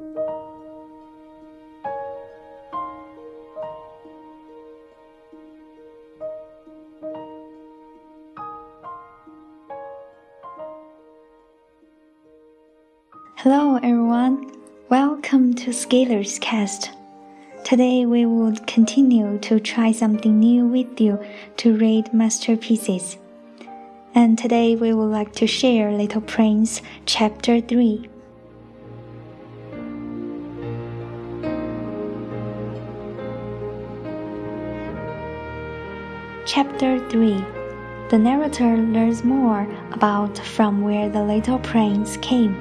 Hello everyone, welcome to Scalers Cast. Today we will continue to try something new with you to read masterpieces. And today we would like to share Little Prince chapter 3. Chapter 3 The narrator learns more about from where the little prince came.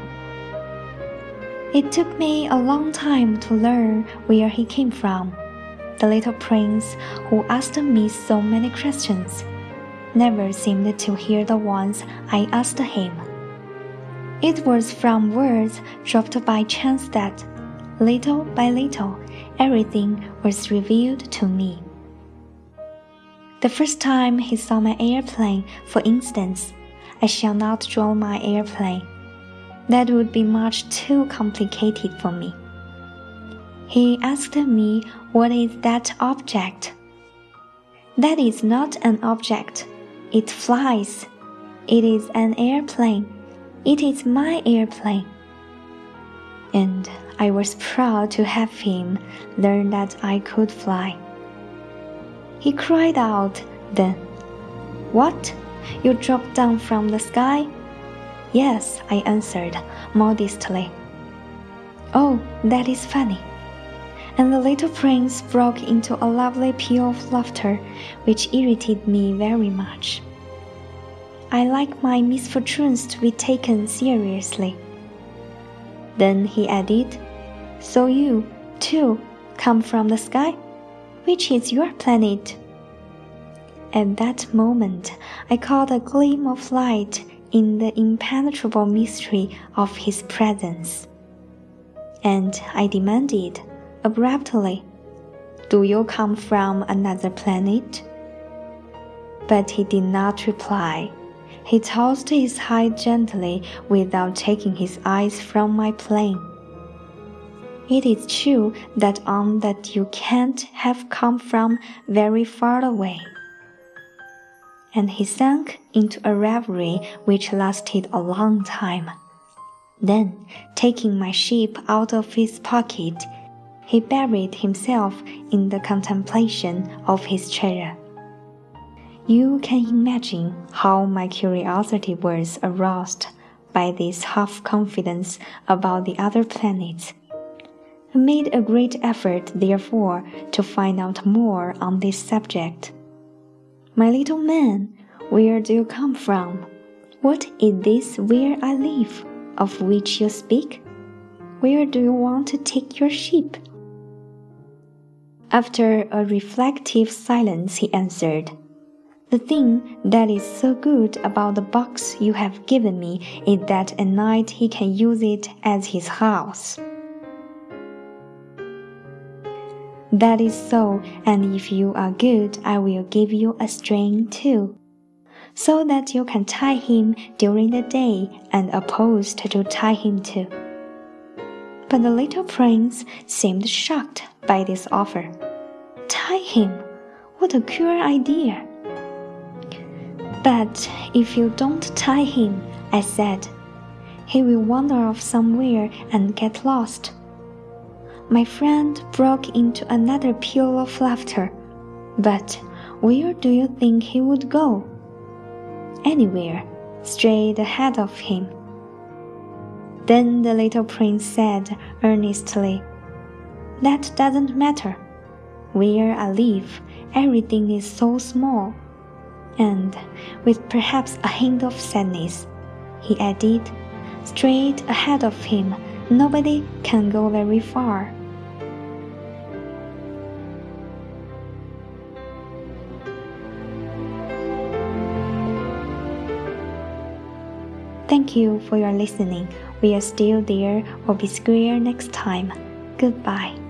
It took me a long time to learn where he came from. The little prince who asked me so many questions never seemed to hear the ones I asked him. It was from words dropped by chance that, little by little, everything was revealed to me. The first time he saw my airplane, for instance, I shall not draw my airplane that would be much too complicated for me. He asked me, What is that object? That is not an object. It flies. It is an airplane. It is my airplane. And I was proud to have him learn that I could fly. He cried out then, What? You dropped down from the sky? Yes, I answered modestly. Oh, that is funny. And the little prince broke into a lovely peal of laughter, which irritated me very much. I like my misfortunes to be taken seriously. Then he added, So you, too, come from the sky? Which is your planet? At that moment, I caught a gleam of light in the impenetrable mystery of his presence. And I demanded abruptly, Do you come from another planet? But he did not reply. He tossed his head gently without taking his eyes from my plane. It is true that on that you can't have come from very far away and he sank into a reverie which lasted a long time. Then, taking my sheep out of his pocket, he buried himself in the contemplation of his treasure. You can imagine how my curiosity was aroused by this half confidence about the other planets. Made a great effort, therefore, to find out more on this subject. My little man, where do you come from? What is this where I live, of which you speak? Where do you want to take your sheep? After a reflective silence, he answered, The thing that is so good about the box you have given me is that at night he can use it as his house. That is so, and if you are good, I will give you a string too, so that you can tie him during the day and a post to tie him to. But the little prince seemed shocked by this offer. Tie him? What a queer idea! But if you don't tie him, I said, he will wander off somewhere and get lost my friend broke into another peal of laughter. But where do you think he would go? Anywhere, straight ahead of him. Then the little prince said earnestly, That doesn't matter. Where I live, everything is so small. And, with perhaps a hint of sadness, he added, Straight ahead of him, nobody can go very far. Thank you for your listening. We are still there or be square next time. Goodbye.